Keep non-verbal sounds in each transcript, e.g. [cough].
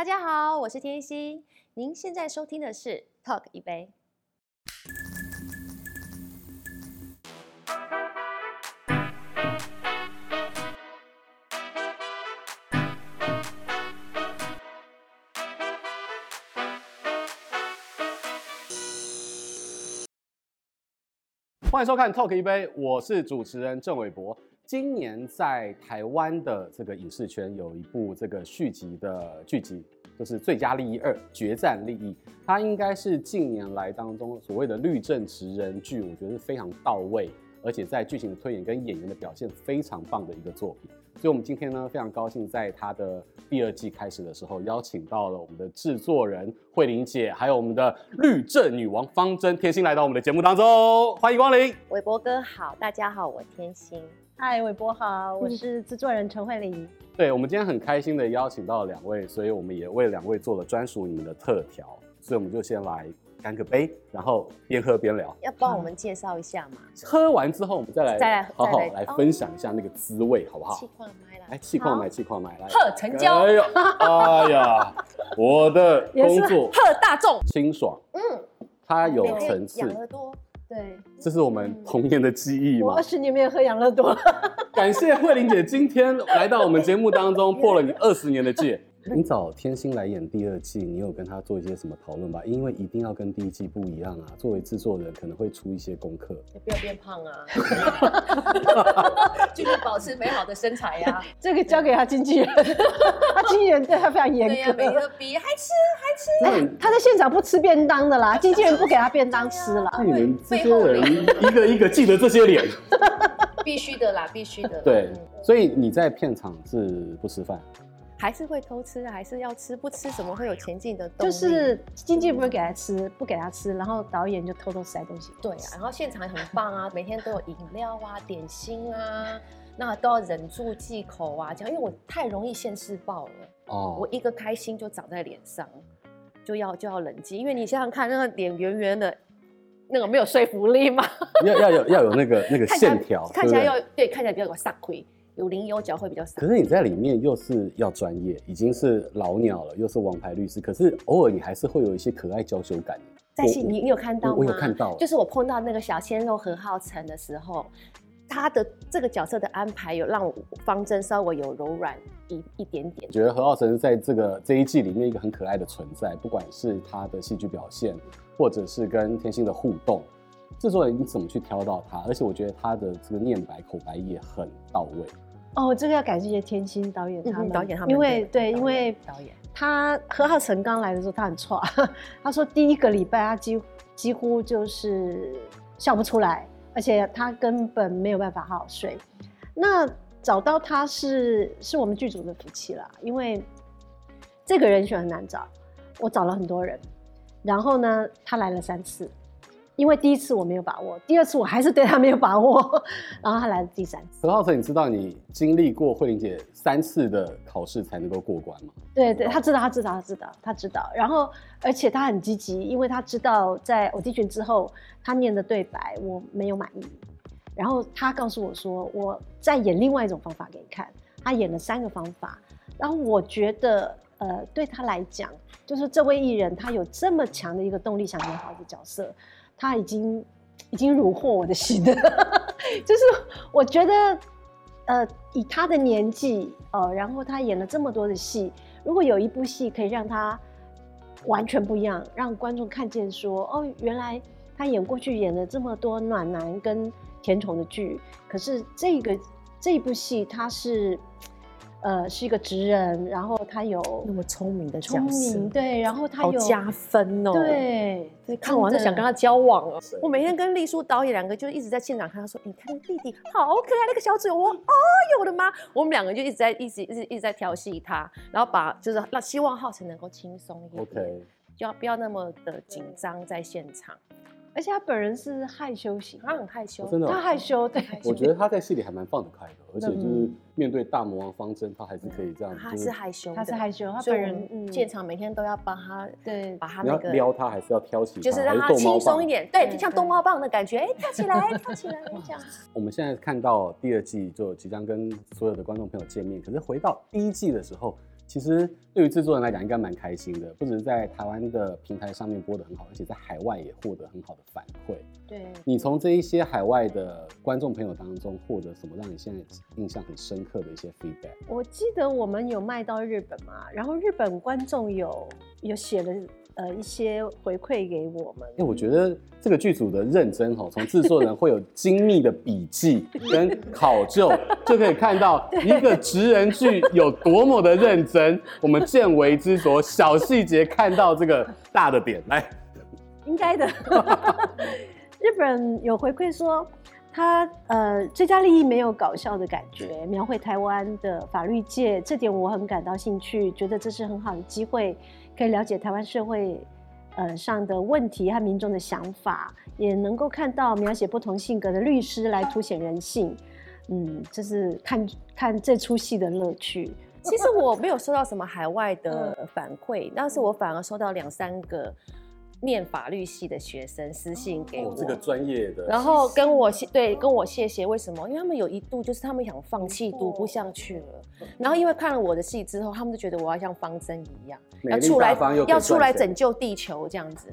大家好，我是天心。您现在收听的是 Talk 一杯。欢迎收看 Talk 一杯，我是主持人郑伟博。今年在台湾的这个影视圈有一部这个续集的剧集，就是《最佳利益二：决战利益》。它应该是近年来当中所谓的律政职人剧，我觉得是非常到位，而且在剧情的推演跟演员的表现非常棒的一个作品。所以，我们今天呢非常高兴，在它的第二季开始的时候，邀请到了我们的制作人慧玲姐，还有我们的律政女王方筝天心来到我们的节目当中，欢迎光临。伟博哥好，大家好，我天心。嗨，伟博好，我是制作人陈慧玲。对，我们今天很开心的邀请到了两位，所以我们也为两位做了专属你们的特调，所以我们就先来。干个杯，然后边喝边聊。要帮我们介绍一下吗？[laughs] 喝完之后，我们再来再来好好来分享一下那个滋味，好不好？气矿麦来，来气矿买气矿买来。喝成交。哎呦，[laughs] 哎呀，我的工作喝大众清爽。嗯，它有层次。养乐多，对，这是我们童年的记忆嘛？我二十年没有喝养乐多。[laughs] 感谢慧玲姐今天来到我们节目当中，[laughs] 破了你二十年的戒。你找天心来演第二季，你有跟他做一些什么讨论吧？因为一定要跟第一季不一样啊。作为制作人，可能会出一些功课。也不要变胖啊，[laughs] 就是保持美好的身材呀、[laughs] 啊。这个交给他经纪人，[laughs] 他经纪人对他非常严格。每个比还吃还吃。哎，他在现场不吃便当的啦，经纪人不给他便当吃了。那你们这些人一个一个记得这些脸，必须的啦，必须的。对，所以你在片场是不吃饭？还是会偷吃，还是要吃，不吃怎么会有前进的动力？就是经纪人不会给他吃，不给他吃，然后导演就偷偷塞东西。对啊，然后现场很棒啊，每天都有饮料啊、点心啊，那都要忍住忌口啊，这样，因为我太容易现世报了。哦，我一个开心就长在脸上，就要就要冷静，因为你想想看，那个脸圆圆的，那个没有说服力嘛。要要有要有那个那个线条，看起来要对，看起来比较有煞气。有棱有角会比较少，可是你在里面又是要专业，已经是老鸟了，又是王牌律师，可是偶尔你还是会有一些可爱娇羞感。在戏你你有看到吗？我有看到，就是我碰到那个小鲜肉何浩晨的时候，他的这个角色的安排有让方筝稍微有柔软一一点点。觉得何浩晨在这个这一季里面一个很可爱的存在，不管是他的戏剧表现，或者是跟天心的互动，制作人你怎么去挑到他？而且我觉得他的这个念白口白也很到位。哦，这个要感谢天心导演他们，嗯、导演他们，因为对，因为导演他何浩晨刚来的时候他很挫，他说第一个礼拜他几几乎就是笑不出来，而且他根本没有办法好好睡。那找到他是是我们剧组的福气啦，因为这个人选很难找，我找了很多人，然后呢，他来了三次。因为第一次我没有把握，第二次我还是对他没有把握，然后他来了第三次。何浩晨，你知道你经历过慧玲姐三次的考试才能够过关吗？对对，他知道，他知道，他知道，他知道。然后，而且他很积极，因为他知道在 audition 之后，他念的对白我没有满意，然后他告诉我说，我再演另外一种方法给你看。他演了三个方法，然后我觉得，呃，对他来讲，就是这位艺人他有这么强的一个动力，想演好一个角色。他已经已经虏获我的心了，[laughs] 就是我觉得，呃，以他的年纪，呃，然后他演了这么多的戏，如果有一部戏可以让他完全不一样，让观众看见说，哦，原来他演过去演了这么多暖男跟甜宠的剧，可是这个这部戏他是。呃，是一个职人，然后他有那么聪明的角色，聪明对，然后他有加分哦，对，看完就想跟他交往了。我每天跟丽叔导演两个就一直在现场看，他说：“你看弟弟好可爱，那个小嘴我，哦呦我的妈！”我们两个就一直在一直一直一直在调戏他，然后把就是让希望浩辰能够轻松一点，OK，就要不要那么的紧张在现场。而且他本人是害羞型，他很害羞，真的，他害羞。对，[laughs] 我觉得他在戏里还蛮放得开的，而且就是面对大魔王方针，他还是可以这样。他是害羞，他是害羞，他本人现场每天都要帮他，对，把他那个撩他还是要挑起，就是让他轻松一点，对，就像逗猫棒的感觉，哎，跳起来，跳起来，[laughs] 这样。我们现在看到第二季就即将跟所有的观众朋友见面，可是回到第一季的时候，其实对于制作人来讲，应该蛮开心的，不只是在台湾的平台上面播得很好，而且在海外也获得很好的反馈。对，你从这一些海外的观众朋友当中获得什么，让你现在印象很深刻的一些 feedback？我记得我们有卖到日本嘛，然后日本观众有有写了。呃，一些回馈给我们。因为我觉得这个剧组的认真哈，从制作人会有精密的笔记跟考究，就可以看到一个职人剧有多么的认真。我们见微知著，小细节看到这个大的点，来，[laughs] 应该的。[laughs] 日本有回馈说，他呃，最佳利益没有搞笑的感觉，描绘台湾的法律界，这点我很感到兴趣，觉得这是很好的机会。可以了解台湾社会，呃上的问题和民众的想法，也能够看到描写不同性格的律师来凸显人性，嗯，这是看看这出戏的乐趣。其实我没有收到什么海外的反馈，但是我反而收到两三个。念法律系的学生私信给我，哦、这个专业的，然后跟我谢对跟我谢谢，为什么？因为他们有一度就是他们想放弃，读不下去了。然后因为看了我的戏之后，他们就觉得我要像方针一样，要出来要出来拯救地球这样子。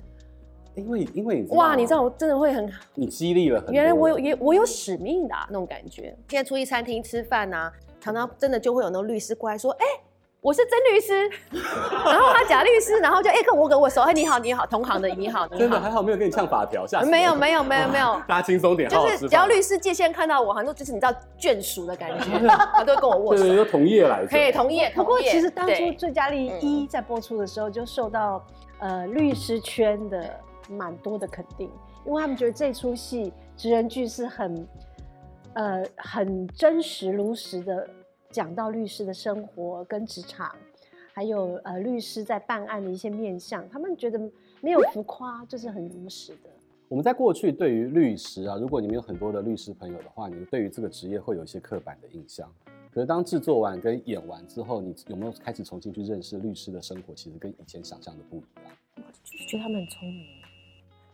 因为因为哇，你知道我真的会很你激励了很，原来我有也我有使命的、啊、那种感觉。现在出去餐厅吃饭啊，常常真的就会有那种律师过来说，哎。我是曾律师，[laughs] 然后他假律师，然后就哎，跟我跟我说，哎，你好，你好，同行的，你好，你好。真的还好，没有跟你呛法条，下次没有，没有，没有，[laughs] 没有，大家轻松点，就是只要律师界限看到我，好像就是你知道眷属的感觉，[laughs] 他都会跟我握手。对，就同业来着。可以同业。不过其实当初最佳利益一在播出的时候，就受到呃律师圈的蛮多的肯定，因为他们觉得这出戏职人剧是很呃很真实如实的讲到律师的生活跟职场。还有呃，律师在办案的一些面向，他们觉得没有浮夸，就是很如实的。我们在过去对于律师啊，如果你们有很多的律师朋友的话，你们对于这个职业会有一些刻板的印象。可是当制作完跟演完之后，你有没有开始重新去认识律师的生活？其实跟以前想象的不一样。我就是觉得他们很聪明。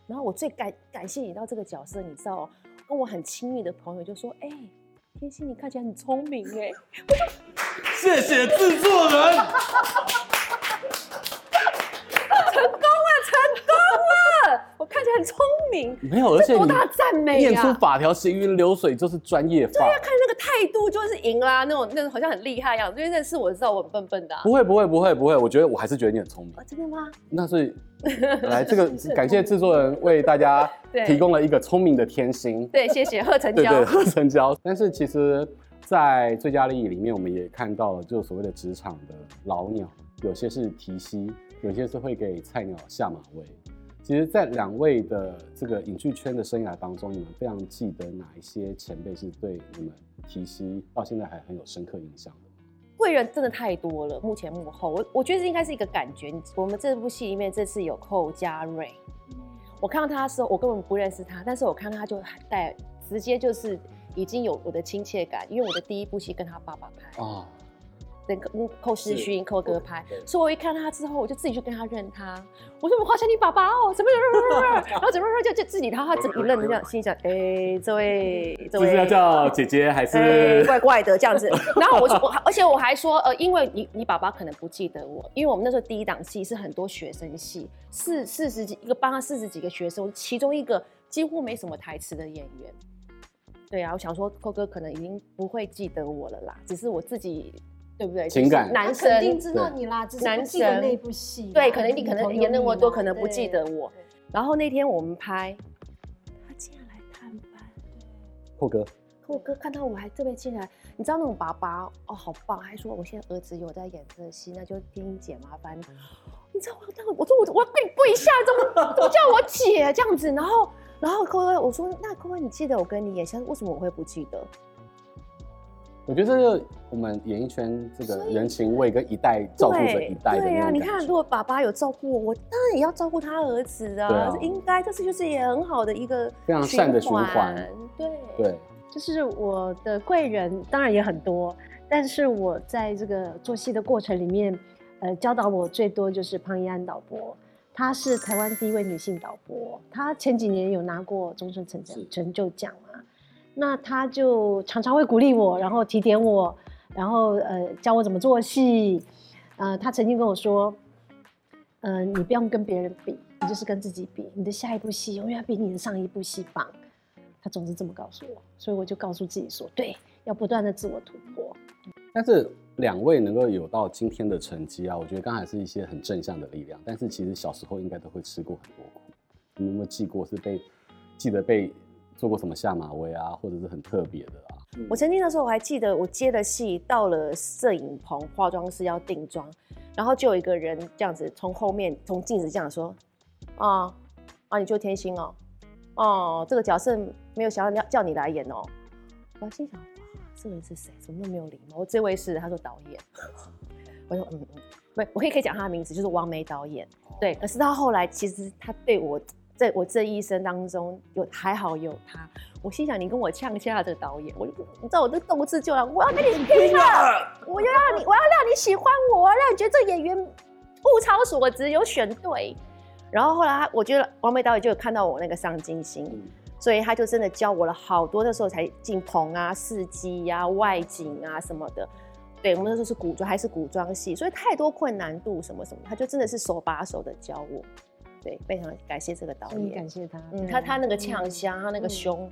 然后我最感感谢你到这个角色，你知道，跟我很亲密的朋友就说：“哎、欸，天心你看起来很聪明哎。”谢谢制作人。[laughs] 成功了，成功了！[laughs] 我看起来很聪明，没有，而且多大赞美啊！念出法条行云流水就是专业。对呀，看那个态度就是赢啦，那种那种好像很厉害一样。因为认识我知道我很笨笨的。不会不会不会不会，我觉得我还是觉得你很聪明。啊真的吗？那所以来这个感谢制作人为大家 [laughs] 提供了一个聪明的天心。对，谢谢贺成交。对贺成交。但是其实。在最佳利益里面，我们也看到了，就所谓的职场的老鸟，有些是提膝，有些是会给菜鸟下马威。其实，在两位的这个影剧圈的生涯当中，你们非常记得哪一些前辈是对你们提息到现在还很有深刻印象的？贵人真的太多了，幕前幕后，我我觉得这应该是一个感觉。我们这部戏里面这次有寇家瑞，我看到他的时候，我根本不认识他，但是我看到他就带直接就是。已经有我的亲切感，因为我的第一部戏跟他爸爸拍啊，跟寇世勋、寇哥拍，所以我一看他之后，我就自己去跟他认他。我说我好像你爸爸哦，怎么怎么然后怎么就就自己他他自己认的这样，心想哎、欸，这位这位是要叫姐姐还是、欸、怪怪的这样子。然后我我而且我还说呃，因为你你爸爸可能不记得我，因为我们那时候第一档戏是很多学生戏，四四十几一个班上四十几个学生，其中一个几乎没什么台词的演员。对啊，我想说，寇哥可能已经不会记得我了啦，只是我自己，对不对？情感，男生肯定知道你啦，只是不记得那部戏。对，可能你可能演那么多，可能不记得我。然后那天我们拍，他竟然来探班。霍哥，我哥看到我还特别进来，你知道那种爸爸哦，好棒，还说我现在儿子有在演这个戏，那就天一姐麻烦。你知道我，我说我我要跟你跪下，怎么怎么叫我姐这样子，然后。然后哥哥，我说那哥哥，你记得我跟你演戏，为什么我会不记得？我觉得这个我们演艺圈这个人情味跟一代照顾着一代的。对啊，你看，如果爸爸有照顾我，我当然也要照顾他儿子啊，啊应该这是就是也很好的一个非常善的循环。对对，就是我的贵人当然也很多，但是我在这个做戏的过程里面，呃，教导我最多就是庞一安导播。她是台湾第一位女性导播，她前几年有拿过终身成成就奖嘛，那他就常常会鼓励我，然后提点我，然后呃教我怎么做戏，呃，他曾经跟我说，呃，你不用跟别人比，你就是跟自己比，你的下一部戏永远比你的上一部戏棒。他总是这么告诉我，所以我就告诉自己说，对，要不断的自我突破。但是两位能够有到今天的成绩啊，我觉得刚才是一些很正向的力量。但是其实小时候应该都会吃过很多苦。你有没有记过是被记得被做过什么下马威啊，或者是很特别的啊？我曾经的时候我还记得，我接了戏到了摄影棚，化妆师要定妆，然后就有一个人这样子从后面从镜子这样说：“啊啊，你就天心哦，哦，这个角色没有想要叫你来演哦。”我心想。这个人是谁？怎么那么没有礼貌？我这位是他说导演，[laughs] 我说嗯嗯，没，我可以可以讲他的名字，就是王梅导演。对，可是他后来其实他对我在我这一生当中有还好有他。我心想，你跟我呛下这个导演，我就你知道我这斗志就来，我要跟你拼了，我要让你，我要让你喜欢我，让你觉得这演员物超所值，有选对。然后后来他，我觉得王梅导演就有看到我那个上进心。嗯所以他就真的教我了好多，那时候才进棚啊、试机呀、外景啊什么的。对，我们那时候是古装，还是古装戏，所以太多困难度什么什么，他就真的是手把手的教我。对，非常感谢这个导演，感谢他。嗯，他他那个呛香，他那个凶，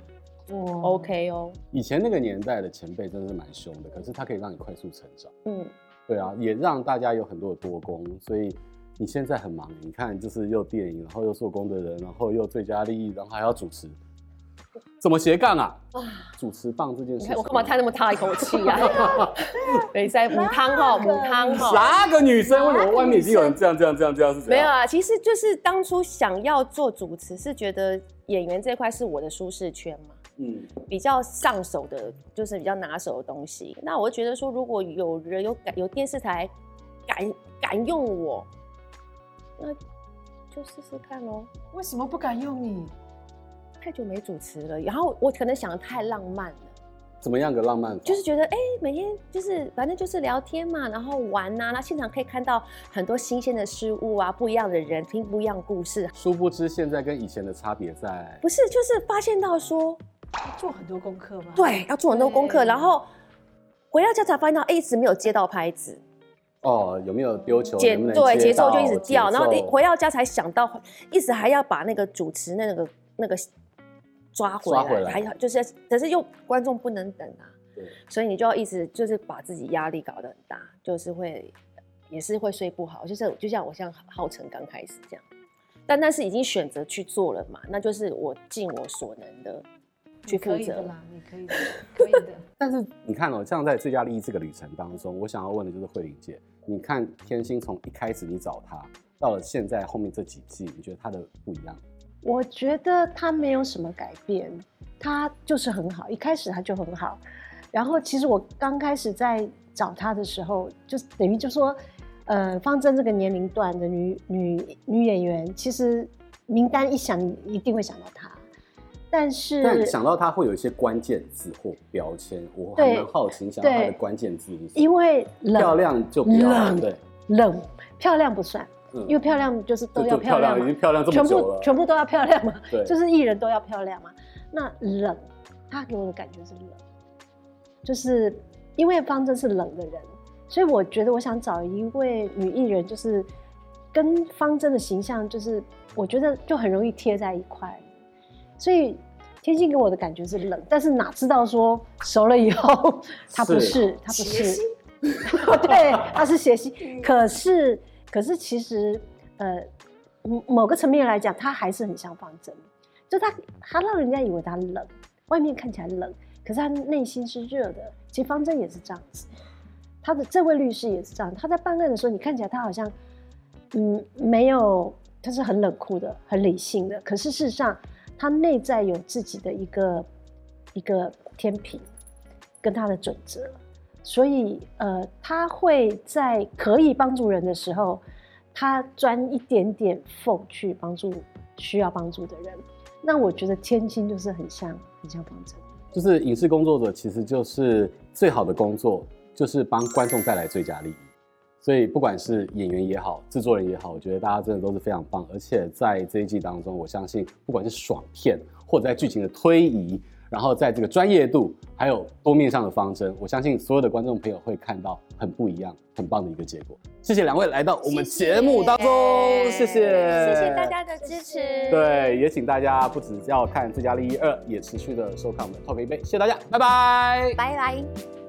哇，OK 哦。以前那个年代的前辈真的是蛮凶的，可是他可以让你快速成长。嗯，对啊，也让大家有很多的多功，所以你现在很忙，你看就是又电影，然后又做工的人，然后又最佳利益，然后还要主持。怎么斜杠啊？啊，主持棒这件事，我干嘛叹那么大一口气啊？[laughs] 对，在母汤哈，母汤哈。哪个女生？为什么外面已经有人这样这样这样这样是？没有啊，其实就是当初想要做主持，是觉得演员这块是我的舒适圈嘛，嗯，比较上手的，就是比较拿手的东西。那我觉得说，如果有人有敢有电视台敢敢用我，那就试试看喽。为什么不敢用你？太久没主持了，然后我可能想的太浪漫了。怎么样个浪漫？就是觉得哎、欸，每天就是反正就是聊天嘛，然后玩呐、啊，那现场可以看到很多新鲜的事物啊，不一样的人，听不一样的故事。殊不知现在跟以前的差别在，不是就是发现到说要做很多功课吗？对，要做很多功课，然后回到家才发现到，哎、欸，一直没有接到拍子。哦，有没有丢球？节对节奏就一直掉，然后回到家才想到，一直还要把那个主持那个那个。抓回来，回来。还好，就是，可是又观众不能等啊，对，所以你就要一直就是把自己压力搞得很大，就是会也是会睡不好，就是就像我像浩辰刚开始这样，但但是已经选择去做了嘛，那就是我尽我所能的去负责啦，你可以的，可以的。[laughs] 但是你看哦、喔，像在最佳利益这个旅程当中，我想要问的就是慧玲姐，你看天心从一开始你找他，到了现在后面这几季，你觉得他的不一样？我觉得他没有什么改变，他就是很好，一开始他就很好。然后其实我刚开始在找他的时候，就等于就说，呃，方正这个年龄段的女女女演员，其实名单一想，一定会想到她。但是但想到她会有一些关键字或标签，我还蛮好奇，想到他的关键字是什么？因为冷漂亮就比较冷，对，冷漂亮不算。因为漂亮就是都要漂亮，已经漂亮这么久了，全部全部都要漂亮嘛，[laughs] 对，就是艺人都要漂亮嘛。那冷，他给我的感觉是冷，就是因为方筝是冷的人，所以我觉得我想找一位女艺人，就是跟方筝的形象，就是我觉得就很容易贴在一块。所以天心给我的感觉是冷，但是哪知道说熟了以后，[laughs] 他不是，他不是，[laughs] 对，他是谐星，可是。可是其实，呃，某某个层面来讲，他还是很像方筝，就他他让人家以为他冷，外面看起来冷，可是他内心是热的。其实方筝也是这样子，他的这位律师也是这样，他在办案的时候，你看起来他好像，嗯，没有，他是很冷酷的，很理性的，可是事实上他内在有自己的一个一个天平，跟他的准则。所以，呃，他会在可以帮助人的时候，他钻一点点缝去帮助需要帮助的人。那我觉得天心就是很像，很像方正。就是影视工作者，其实就是最好的工作，就是帮观众带来最佳利益。所以，不管是演员也好，制作人也好，我觉得大家真的都是非常棒。而且在这一季当中，我相信，不管是爽片或者在剧情的推移。然后在这个专业度还有多面上的方针，我相信所有的观众朋友会看到很不一样、很棒的一个结果。谢谢两位来到我们节目当中，谢谢，谢谢大家的支持。对，也请大家不只要看《最佳利益二》，也持续的收看我们的 Talk 一杯，谢谢大家，拜拜，拜拜。